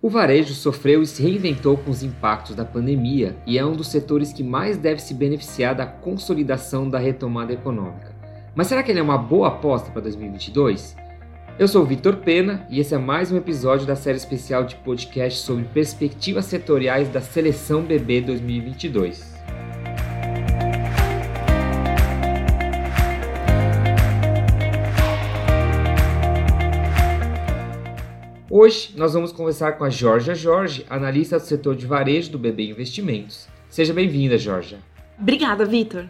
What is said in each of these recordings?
O varejo sofreu e se reinventou com os impactos da pandemia e é um dos setores que mais deve se beneficiar da consolidação da retomada econômica. Mas será que ele é uma boa aposta para 2022? Eu sou Vitor Pena e esse é mais um episódio da série especial de podcast sobre perspectivas setoriais da Seleção BB 2022. Hoje nós vamos conversar com a Georgia Jorge, analista do setor de varejo do BB Investimentos. Seja bem-vinda, Georgia. Obrigada, Vitor.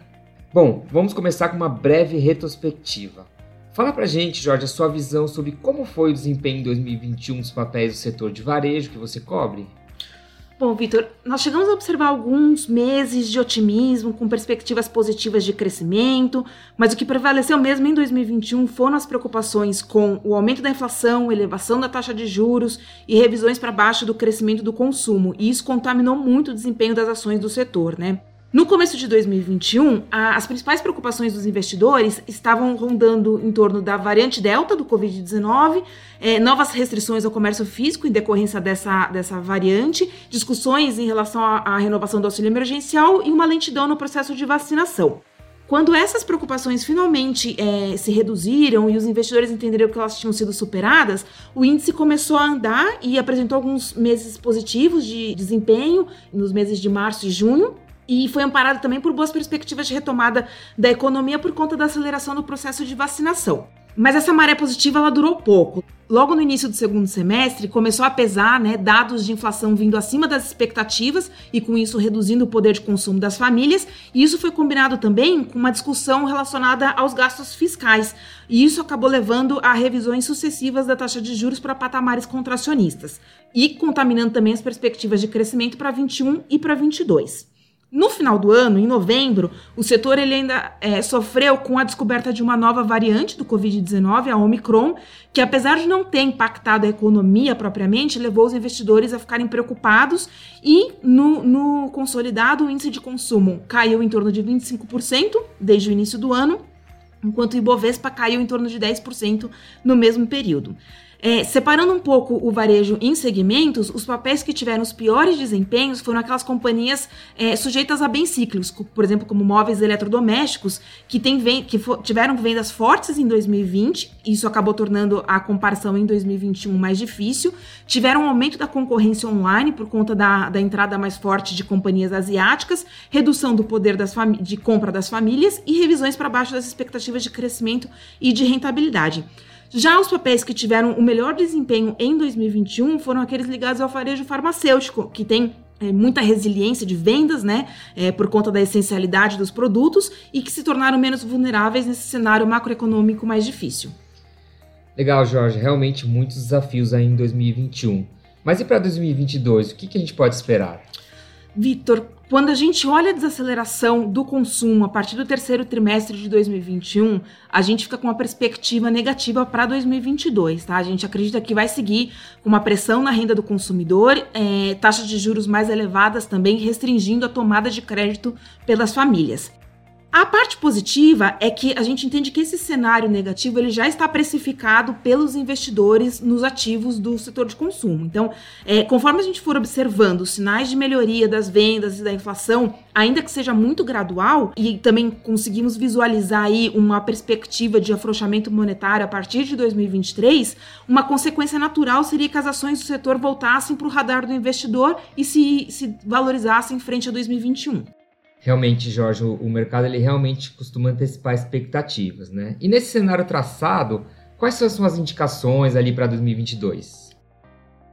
Bom, vamos começar com uma breve retrospectiva. Fala pra gente, Jorge, a sua visão sobre como foi o desempenho em 2021 dos papéis do setor de varejo que você cobre. Bom, Vitor, nós chegamos a observar alguns meses de otimismo, com perspectivas positivas de crescimento, mas o que prevaleceu mesmo em 2021 foram as preocupações com o aumento da inflação, elevação da taxa de juros e revisões para baixo do crescimento do consumo, e isso contaminou muito o desempenho das ações do setor, né? No começo de 2021, a, as principais preocupações dos investidores estavam rondando em torno da variante Delta do Covid-19, eh, novas restrições ao comércio físico em decorrência dessa, dessa variante, discussões em relação à, à renovação do auxílio emergencial e uma lentidão no processo de vacinação. Quando essas preocupações finalmente é, se reduziram e os investidores entenderam que elas tinham sido superadas, o índice começou a andar e apresentou alguns meses positivos de desempenho nos meses de março e junho e foi amparado também por boas perspectivas de retomada da economia por conta da aceleração do processo de vacinação. Mas essa maré positiva ela durou pouco. Logo no início do segundo semestre, começou a pesar né, dados de inflação vindo acima das expectativas e, com isso, reduzindo o poder de consumo das famílias. E isso foi combinado também com uma discussão relacionada aos gastos fiscais. E isso acabou levando a revisões sucessivas da taxa de juros para patamares contracionistas e contaminando também as perspectivas de crescimento para 21 e para 22. No final do ano, em novembro, o setor ele ainda é, sofreu com a descoberta de uma nova variante do Covid-19, a Omicron, que apesar de não ter impactado a economia propriamente, levou os investidores a ficarem preocupados e no, no consolidado o índice de consumo caiu em torno de 25% desde o início do ano, enquanto o Ibovespa caiu em torno de 10% no mesmo período. É, separando um pouco o varejo em segmentos, os papéis que tiveram os piores desempenhos foram aquelas companhias é, sujeitas a bens cíclicos, por exemplo, como móveis eletrodomésticos, que, tem, que tiveram vendas fortes em 2020, isso acabou tornando a comparação em 2021 mais difícil, tiveram um aumento da concorrência online por conta da, da entrada mais forte de companhias asiáticas, redução do poder de compra das famílias e revisões para baixo das expectativas de crescimento e de rentabilidade. Já os papéis que tiveram o melhor desempenho em 2021 foram aqueles ligados ao varejo farmacêutico, que tem é, muita resiliência de vendas, né, é, por conta da essencialidade dos produtos e que se tornaram menos vulneráveis nesse cenário macroeconômico mais difícil. Legal, Jorge. Realmente muitos desafios aí em 2021. Mas e para 2022? O que, que a gente pode esperar? Vitor, quando a gente olha a desaceleração do consumo a partir do terceiro trimestre de 2021, a gente fica com uma perspectiva negativa para 2022, tá? A gente acredita que vai seguir com uma pressão na renda do consumidor, é, taxas de juros mais elevadas também restringindo a tomada de crédito pelas famílias. A parte positiva é que a gente entende que esse cenário negativo ele já está precificado pelos investidores nos ativos do setor de consumo. Então, é, conforme a gente for observando os sinais de melhoria das vendas e da inflação, ainda que seja muito gradual, e também conseguimos visualizar aí uma perspectiva de afrouxamento monetário a partir de 2023, uma consequência natural seria que as ações do setor voltassem para o radar do investidor e se, se valorizassem frente a 2021. Realmente, Jorge, o mercado ele realmente costuma antecipar expectativas, né? E nesse cenário traçado, quais são as indicações ali para 2022?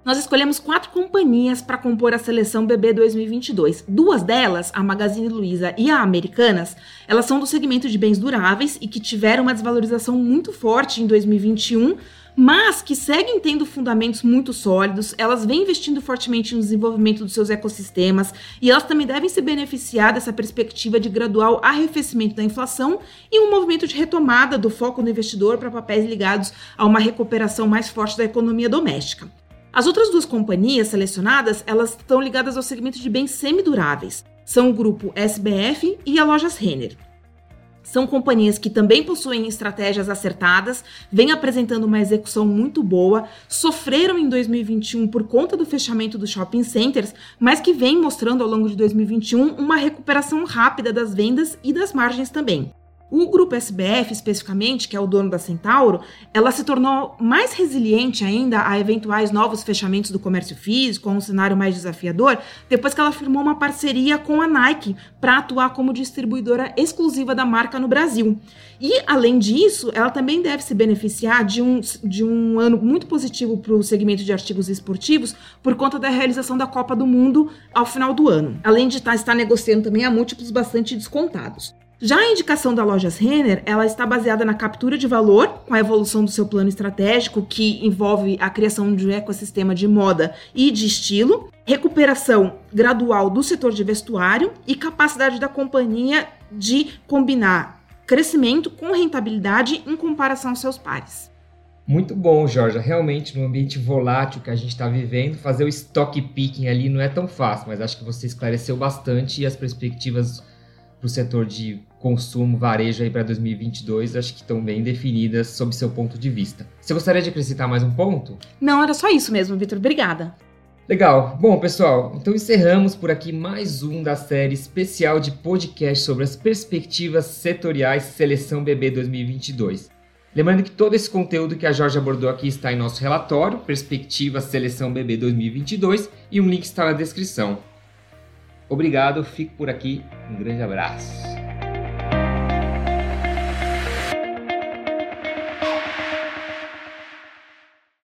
Nós escolhemos quatro companhias para compor a seleção BB 2022. Duas delas, a Magazine Luiza e a Americanas, elas são do segmento de bens duráveis e que tiveram uma desvalorização muito forte em 2021 mas que seguem tendo fundamentos muito sólidos, elas vêm investindo fortemente no desenvolvimento dos seus ecossistemas e elas também devem se beneficiar dessa perspectiva de gradual arrefecimento da inflação e um movimento de retomada do foco no investidor para papéis ligados a uma recuperação mais forte da economia doméstica. As outras duas companhias selecionadas, elas estão ligadas ao segmento de bens semiduráveis. São o grupo SBF e a Lojas Renner. São companhias que também possuem estratégias acertadas, vêm apresentando uma execução muito boa, sofreram em 2021 por conta do fechamento dos shopping centers, mas que vêm mostrando ao longo de 2021 uma recuperação rápida das vendas e das margens também. O grupo SBF, especificamente, que é o dono da Centauro, ela se tornou mais resiliente ainda a eventuais novos fechamentos do comércio físico, a um cenário mais desafiador, depois que ela firmou uma parceria com a Nike para atuar como distribuidora exclusiva da marca no Brasil. E, além disso, ela também deve se beneficiar de um, de um ano muito positivo para o segmento de artigos esportivos por conta da realização da Copa do Mundo ao final do ano, além de tá, estar negociando também a múltiplos bastante descontados. Já a indicação da Lojas Renner, ela está baseada na captura de valor, com a evolução do seu plano estratégico, que envolve a criação de um ecossistema de moda e de estilo, recuperação gradual do setor de vestuário e capacidade da companhia de combinar crescimento com rentabilidade em comparação aos seus pares. Muito bom, Jorge. Realmente, no ambiente volátil que a gente está vivendo, fazer o stock picking ali não é tão fácil, mas acho que você esclareceu bastante e as perspectivas para o setor de consumo, varejo aí para 2022, acho que estão bem definidas sob seu ponto de vista. Você gostaria de acrescentar mais um ponto? Não, era só isso mesmo, Vitor. Obrigada. Legal. Bom, pessoal, então encerramos por aqui mais um da série especial de podcast sobre as perspectivas setoriais Seleção BB 2022. Lembrando que todo esse conteúdo que a Jorge abordou aqui está em nosso relatório, Perspectiva Seleção BB 2022, e um link está na descrição. Obrigado, fico por aqui, um grande abraço.